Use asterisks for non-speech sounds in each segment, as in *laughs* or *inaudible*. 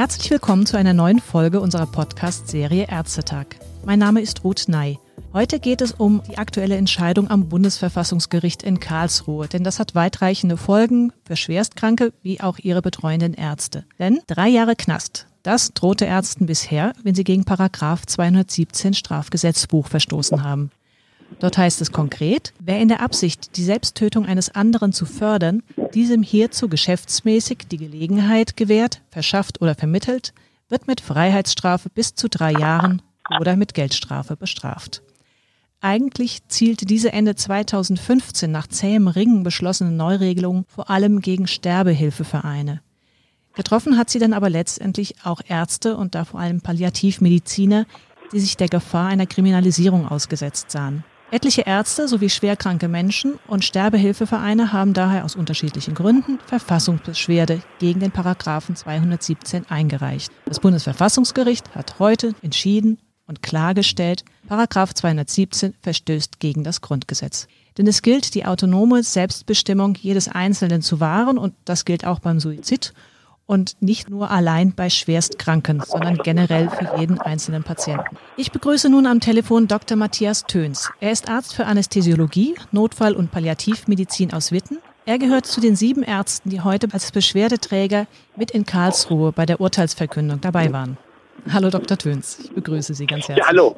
Herzlich willkommen zu einer neuen Folge unserer Podcast-Serie Ärztetag. Mein Name ist Ruth Ney. Heute geht es um die aktuelle Entscheidung am Bundesverfassungsgericht in Karlsruhe, denn das hat weitreichende Folgen für Schwerstkranke wie auch ihre betreuenden Ärzte. Denn drei Jahre Knast, das drohte Ärzten bisher, wenn sie gegen Paragraph 217 Strafgesetzbuch verstoßen haben. Dort heißt es konkret, wer in der Absicht, die Selbsttötung eines anderen zu fördern, diesem hierzu geschäftsmäßig die Gelegenheit gewährt, verschafft oder vermittelt, wird mit Freiheitsstrafe bis zu drei Jahren oder mit Geldstrafe bestraft. Eigentlich zielte diese Ende 2015 nach zähem Ringen beschlossene Neuregelung vor allem gegen Sterbehilfevereine. Getroffen hat sie dann aber letztendlich auch Ärzte und da vor allem Palliativmediziner, die sich der Gefahr einer Kriminalisierung ausgesetzt sahen. Etliche Ärzte sowie schwerkranke Menschen und Sterbehilfevereine haben daher aus unterschiedlichen Gründen Verfassungsbeschwerde gegen den Paragraphen 217 eingereicht. Das Bundesverfassungsgericht hat heute entschieden und klargestellt, Paragraph 217 verstößt gegen das Grundgesetz. Denn es gilt, die autonome Selbstbestimmung jedes Einzelnen zu wahren und das gilt auch beim Suizid und nicht nur allein bei Schwerstkranken, sondern generell für jeden einzelnen Patienten. Ich begrüße nun am Telefon Dr. Matthias Töns. Er ist Arzt für Anästhesiologie, Notfall- und Palliativmedizin aus Witten. Er gehört zu den sieben Ärzten, die heute als Beschwerdeträger mit in Karlsruhe bei der Urteilsverkündung dabei waren. Hallo Dr. Töns, ich begrüße Sie ganz herzlich. Ja, hallo.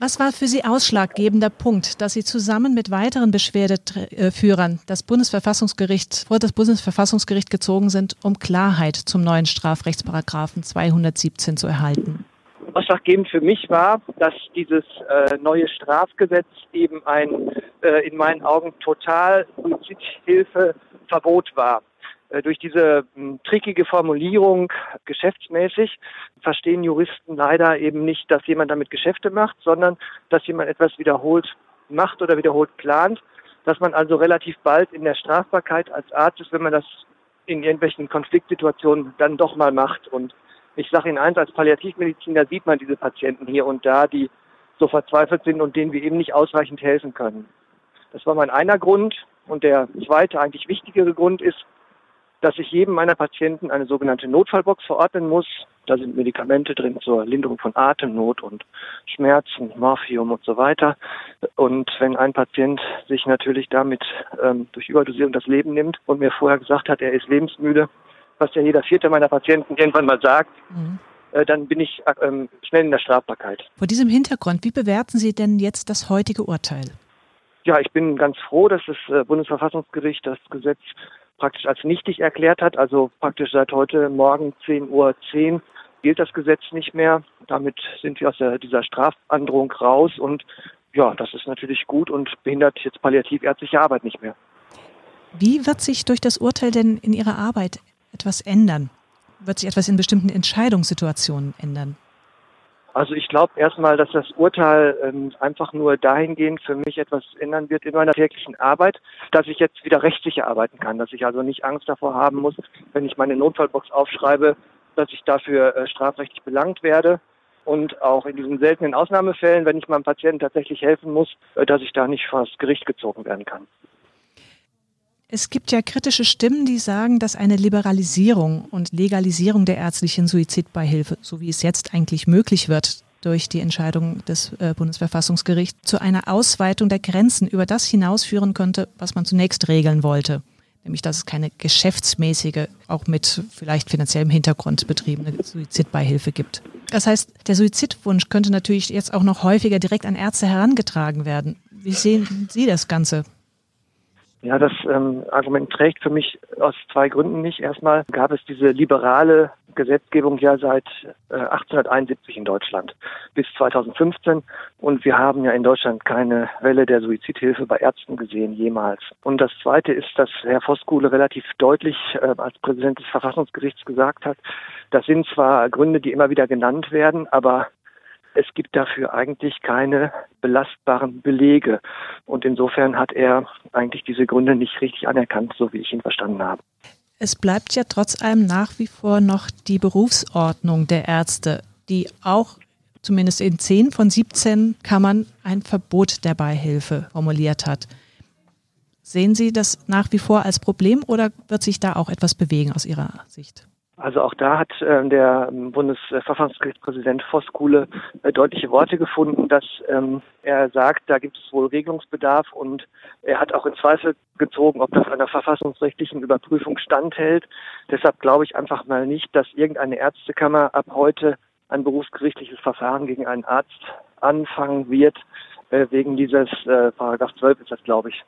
Was war für Sie ausschlaggebender Punkt, dass Sie zusammen mit weiteren Beschwerdeführern das Bundesverfassungsgericht vor das Bundesverfassungsgericht gezogen sind, um Klarheit zum neuen Strafrechtsparagraphen 217 zu erhalten? Ausschlaggebend für mich war, dass dieses äh, neue Strafgesetz eben ein äh, in meinen Augen total Suizidhilfeverbot war. Äh, durch diese hm, trickige Formulierung geschäftsmäßig verstehen Juristen leider eben nicht, dass jemand damit Geschäfte macht, sondern dass jemand etwas wiederholt macht oder wiederholt plant, dass man also relativ bald in der Strafbarkeit als Arzt ist, wenn man das in irgendwelchen Konfliktsituationen dann doch mal macht. Und ich sage Ihnen eins, als Palliativmediziner sieht man diese Patienten hier und da, die so verzweifelt sind und denen wir eben nicht ausreichend helfen können. Das war mein einer Grund. Und der zweite, eigentlich wichtigere Grund ist, dass ich jedem meiner Patienten eine sogenannte Notfallbox verordnen muss. Da sind Medikamente drin zur Linderung von Atemnot und Schmerzen, Morphium und so weiter. Und wenn ein Patient sich natürlich damit ähm, durch Überdosierung das Leben nimmt und mir vorher gesagt hat, er ist lebensmüde, was ja jeder vierte meiner Patienten irgendwann mal sagt, mhm. äh, dann bin ich äh, schnell in der Strafbarkeit. Vor diesem Hintergrund, wie bewerten Sie denn jetzt das heutige Urteil? Ja, ich bin ganz froh, dass das äh, Bundesverfassungsgericht das Gesetz praktisch als nichtig erklärt hat. Also praktisch seit heute Morgen 10.10 Uhr 10 gilt das Gesetz nicht mehr. Damit sind wir aus der, dieser Strafandrohung raus und ja, das ist natürlich gut und behindert jetzt palliativärztliche Arbeit nicht mehr. Wie wird sich durch das Urteil denn in Ihrer Arbeit etwas ändern? Wird sich etwas in bestimmten Entscheidungssituationen ändern? Also ich glaube erstmal, dass das Urteil ähm, einfach nur dahingehend für mich etwas ändern wird in meiner täglichen Arbeit, dass ich jetzt wieder rechtssicher arbeiten kann, dass ich also nicht Angst davor haben muss, wenn ich meine Notfallbox aufschreibe, dass ich dafür äh, strafrechtlich belangt werde und auch in diesen seltenen Ausnahmefällen, wenn ich meinem Patienten tatsächlich helfen muss, äh, dass ich da nicht vor das Gericht gezogen werden kann. Es gibt ja kritische Stimmen, die sagen, dass eine Liberalisierung und Legalisierung der ärztlichen Suizidbeihilfe, so wie es jetzt eigentlich möglich wird, durch die Entscheidung des äh, Bundesverfassungsgerichts zu einer Ausweitung der Grenzen über das hinausführen könnte, was man zunächst regeln wollte. Nämlich, dass es keine geschäftsmäßige, auch mit vielleicht finanziellem Hintergrund betriebene Suizidbeihilfe gibt. Das heißt, der Suizidwunsch könnte natürlich jetzt auch noch häufiger direkt an Ärzte herangetragen werden. Wie sehen Sie das Ganze? Ja, das ähm, Argument trägt für mich aus zwei Gründen nicht. Erstmal gab es diese liberale Gesetzgebung ja seit äh, 1871 in Deutschland bis 2015 und wir haben ja in Deutschland keine Welle der Suizidhilfe bei Ärzten gesehen jemals. Und das Zweite ist, dass Herr Voskuhle relativ deutlich äh, als Präsident des Verfassungsgerichts gesagt hat, das sind zwar Gründe, die immer wieder genannt werden, aber es gibt dafür eigentlich keine belastbaren Belege. Und insofern hat er eigentlich diese Gründe nicht richtig anerkannt, so wie ich ihn verstanden habe. Es bleibt ja trotz allem nach wie vor noch die Berufsordnung der Ärzte, die auch zumindest in 10 von 17 Kammern ein Verbot der Beihilfe formuliert hat. Sehen Sie das nach wie vor als Problem oder wird sich da auch etwas bewegen aus Ihrer Sicht? Also auch da hat äh, der Bundesverfassungsgerichtspräsident Voskuhle äh, deutliche Worte gefunden, dass ähm, er sagt, da gibt es wohl Regelungsbedarf und er hat auch in Zweifel gezogen, ob das einer verfassungsrechtlichen Überprüfung standhält. Deshalb glaube ich einfach mal nicht, dass irgendeine Ärztekammer ab heute ein berufsgerichtliches Verfahren gegen einen Arzt anfangen wird, äh, wegen dieses äh, Paragraph 12 ist das, glaube ich.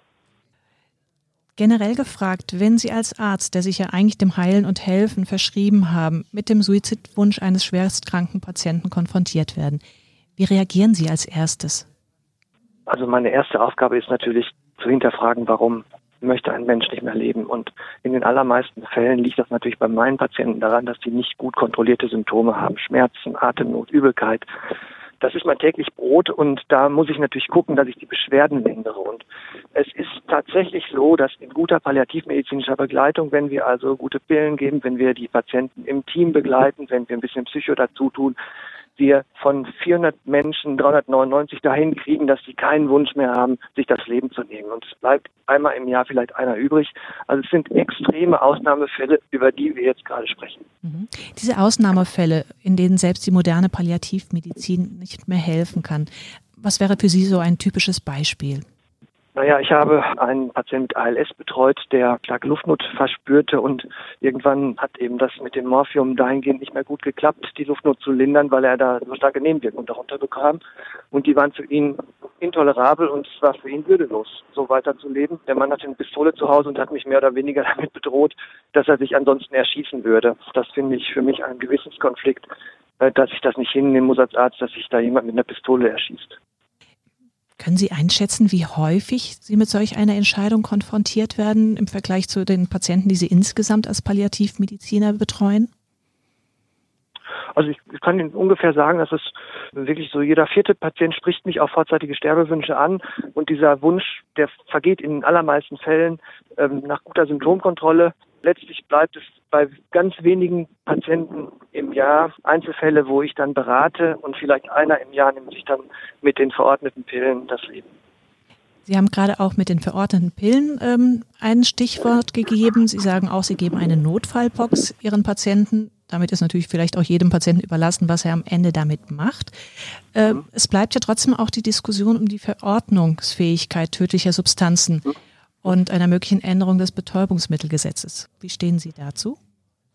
Generell gefragt, wenn Sie als Arzt, der sich ja eigentlich dem Heilen und Helfen verschrieben haben, mit dem Suizidwunsch eines schwerstkranken Patienten konfrontiert werden, wie reagieren Sie als erstes? Also meine erste Aufgabe ist natürlich zu hinterfragen, warum möchte ein Mensch nicht mehr leben. Und in den allermeisten Fällen liegt das natürlich bei meinen Patienten daran, dass sie nicht gut kontrollierte Symptome haben. Schmerzen, Atemnot, Übelkeit, das ist mein täglich Brot und da muss ich natürlich gucken, dass ich die Beschwerden lindere. Und es ist tatsächlich so, dass in guter palliativmedizinischer Begleitung, wenn wir also gute Pillen geben, wenn wir die Patienten im Team begleiten, wenn wir ein bisschen Psycho dazu tun, wir von 400 Menschen 399 dahin kriegen, dass sie keinen Wunsch mehr haben, sich das Leben zu nehmen. Und es bleibt einmal im Jahr vielleicht einer übrig. Also es sind extreme Ausnahmefälle, über die wir jetzt gerade sprechen. Mhm. Diese Ausnahmefälle, in denen selbst die moderne Palliativmedizin nicht mehr helfen kann, was wäre für Sie so ein typisches Beispiel? Naja, ich habe einen Patienten mit ALS betreut, der starke Luftnot verspürte und irgendwann hat eben das mit dem Morphium dahingehend nicht mehr gut geklappt, die Luftnot zu lindern, weil er da so starke Nebenwirkungen darunter bekam. Und die waren für ihn intolerabel und es war für ihn würdelos, so weiterzuleben. Der Mann hatte eine Pistole zu Hause und hat mich mehr oder weniger *laughs* damit bedroht, dass er sich ansonsten erschießen würde. Das finde ich für mich ein Gewissenskonflikt, äh, dass ich das nicht hinnehmen muss als Arzt, dass sich da jemand mit einer Pistole erschießt. Können Sie einschätzen, wie häufig Sie mit solch einer Entscheidung konfrontiert werden im Vergleich zu den Patienten, die Sie insgesamt als Palliativmediziner betreuen? Also ich, ich kann Ihnen ungefähr sagen, dass es wirklich so jeder vierte Patient spricht mich auf vorzeitige Sterbewünsche an und dieser Wunsch, der vergeht in den allermeisten Fällen ähm, nach guter Symptomkontrolle letztlich bleibt es bei ganz wenigen Patienten im Jahr Einzelfälle, wo ich dann berate und vielleicht einer im Jahr nimmt sich dann mit den verordneten Pillen das Leben. Sie haben gerade auch mit den verordneten Pillen ähm, ein Stichwort gegeben. Sie sagen auch, Sie geben eine Notfallbox Ihren Patienten. Damit ist natürlich vielleicht auch jedem Patienten überlassen, was er am Ende damit macht. Äh, mhm. Es bleibt ja trotzdem auch die Diskussion um die Verordnungsfähigkeit tödlicher Substanzen. Mhm und einer möglichen Änderung des Betäubungsmittelgesetzes. Wie stehen Sie dazu?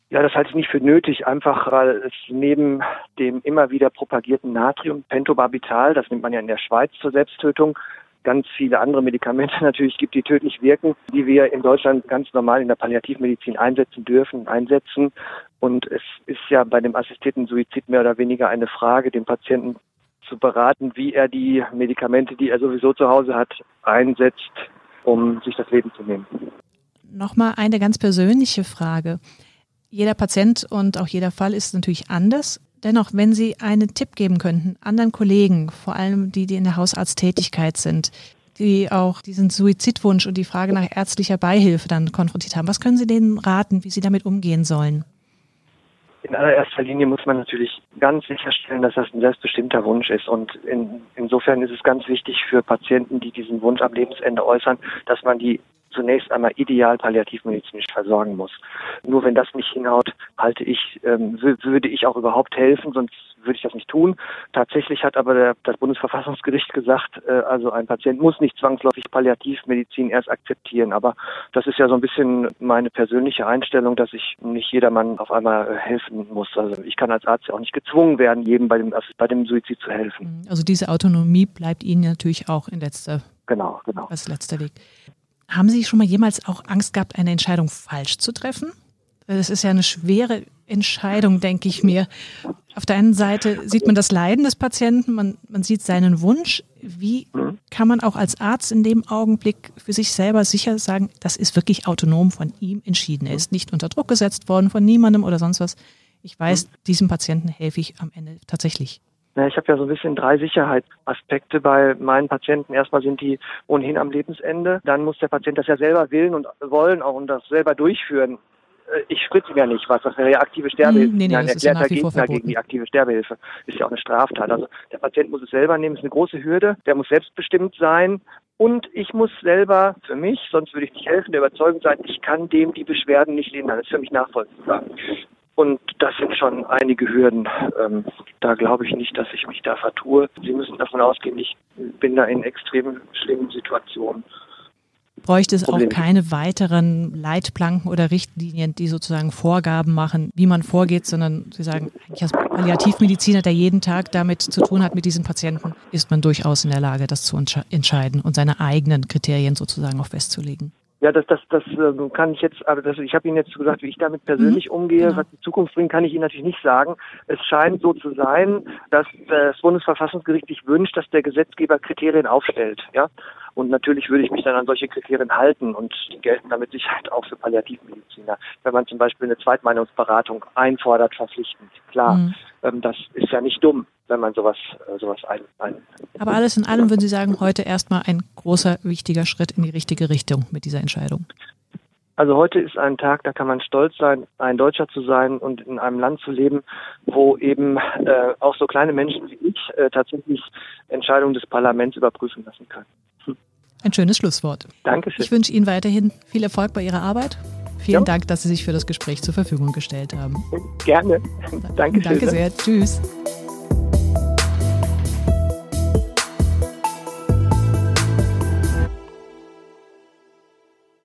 Ja, das halte ich nicht für nötig, einfach weil es neben dem immer wieder propagierten Natrium, Pentobarbital, das nimmt man ja in der Schweiz zur Selbsttötung, ganz viele andere Medikamente *laughs* natürlich gibt, die tödlich wirken, die wir in Deutschland ganz normal in der Palliativmedizin einsetzen dürfen, einsetzen. Und es ist ja bei dem assistierten Suizid mehr oder weniger eine Frage, den Patienten zu beraten, wie er die Medikamente, die er sowieso zu Hause hat, einsetzt, um sich das Leben zu nehmen. Nochmal eine ganz persönliche Frage. Jeder Patient und auch jeder Fall ist natürlich anders. Dennoch, wenn Sie einen Tipp geben könnten anderen Kollegen, vor allem die, die in der Hausarzttätigkeit sind, die auch diesen Suizidwunsch und die Frage nach ärztlicher Beihilfe dann konfrontiert haben, was können Sie denen raten, wie sie damit umgehen sollen? In allererster Linie muss man natürlich ganz sicherstellen, dass das ein selbstbestimmter Wunsch ist. Und in, insofern ist es ganz wichtig für Patienten, die diesen Wunsch am Lebensende äußern, dass man die zunächst einmal ideal palliativmedizinisch versorgen muss. Nur wenn das nicht hinhaut, halte ich, ähm, würde ich auch überhaupt helfen, sonst würde ich das nicht tun. Tatsächlich hat aber der, das Bundesverfassungsgericht gesagt, äh, also ein Patient muss nicht zwangsläufig Palliativmedizin erst akzeptieren. Aber das ist ja so ein bisschen meine persönliche Einstellung, dass ich nicht jedermann auf einmal äh, helfen muss. Also ich kann als Arzt ja auch nicht gezwungen werden, jedem bei dem, bei dem Suizid zu helfen. Also diese Autonomie bleibt Ihnen natürlich auch in letzter Genau, genau. Als letzter Weg. Haben Sie schon mal jemals auch Angst gehabt, eine Entscheidung falsch zu treffen? Das ist ja eine schwere Entscheidung, denke ich mir. Auf der einen Seite sieht man das Leiden des Patienten, man, man sieht seinen Wunsch. Wie kann man auch als Arzt in dem Augenblick für sich selber sicher sagen, das ist wirklich autonom von ihm entschieden. Er ist nicht unter Druck gesetzt worden von niemandem oder sonst was. Ich weiß, diesem Patienten helfe ich am Ende tatsächlich. Ja, ich habe ja so ein bisschen drei Sicherheitsaspekte bei meinen Patienten. Erstmal sind die ohnehin am Lebensende. Dann muss der Patient das ja selber willen und wollen auch und das selber durchführen. äh, ich spritze ihm ja nicht was, das wäre ja aktive Sterbehilfe. Hm, nee, nee, ein das ist ja erklärter wie vor Gegner gegen die aktive Sterbehilfe. Ist ja auch eine Straftat. Also der Patient muss es selber nehmen, ist eine große Hürde. Der muss selbstbestimmt sein. Und ich muss selber für mich, sonst würde ich nicht helfen, der Überzeugung sein, ich kann dem die Beschwerden nicht lindern. Das ist für mich nachvollziehbar. Und das sind schon einige Hürden. Ähm, da glaube ich nicht, dass ich mich da vertue. Sie müssen davon ausgehen, ich bin da in extrem schlimmen Situationen. Bräuchte es auch Problem. keine weiteren Leitplanken oder Richtlinien, die sozusagen Vorgaben machen, wie man vorgeht, sondern Sie sagen, eigentlich als Palliativmediziner, der jeden Tag damit zu tun hat mit diesen Patienten, ist man durchaus in der Lage, das zu entsche- entscheiden und seine eigenen Kriterien sozusagen auch festzulegen. Ja, das, das, das ähm, kann ich jetzt, aber das, ich habe Ihnen jetzt gesagt, wie ich damit persönlich umgehe. genau. Was die Zukunft bringt, kann ich Ihnen natürlich nicht sagen. Es scheint so zu sein, dass das Bundesverfassungsgericht sich wünscht, dass der Gesetzgeber Kriterien aufstellt. Ja, und natürlich würde ich mich dann an solche Kriterien halten und die gelten damit Sicherheit auch für Palliativmediziner. Wenn man zum Beispiel eine Zweitmeinungsberatung einfordert, verpflichtend. Klar, Mhm. Ähm, das ist ja nicht dumm, wenn man sowas, äh, sowas ein, ein Aber alles in allem würden Sie sagen, heute erstmal ein großer, wichtiger Schritt in die richtige Richtung mit dieser Entscheidung. Also heute ist ein Tag, da kann man stolz sein, ein Deutscher zu sein und in einem Land zu leben, wo eben äh, auch so kleine Menschen wie ich äh, tatsächlich Entscheidungen des Parlaments überprüfen lassen können. Ein schönes Schlusswort. Dankeschön. Ich wünsche Ihnen weiterhin viel Erfolg bei Ihrer Arbeit. Vielen Ja. Dank, dass Sie sich für das Gespräch zur Verfügung gestellt haben. Gerne. Dankeschön. Danke sehr. Tschüss.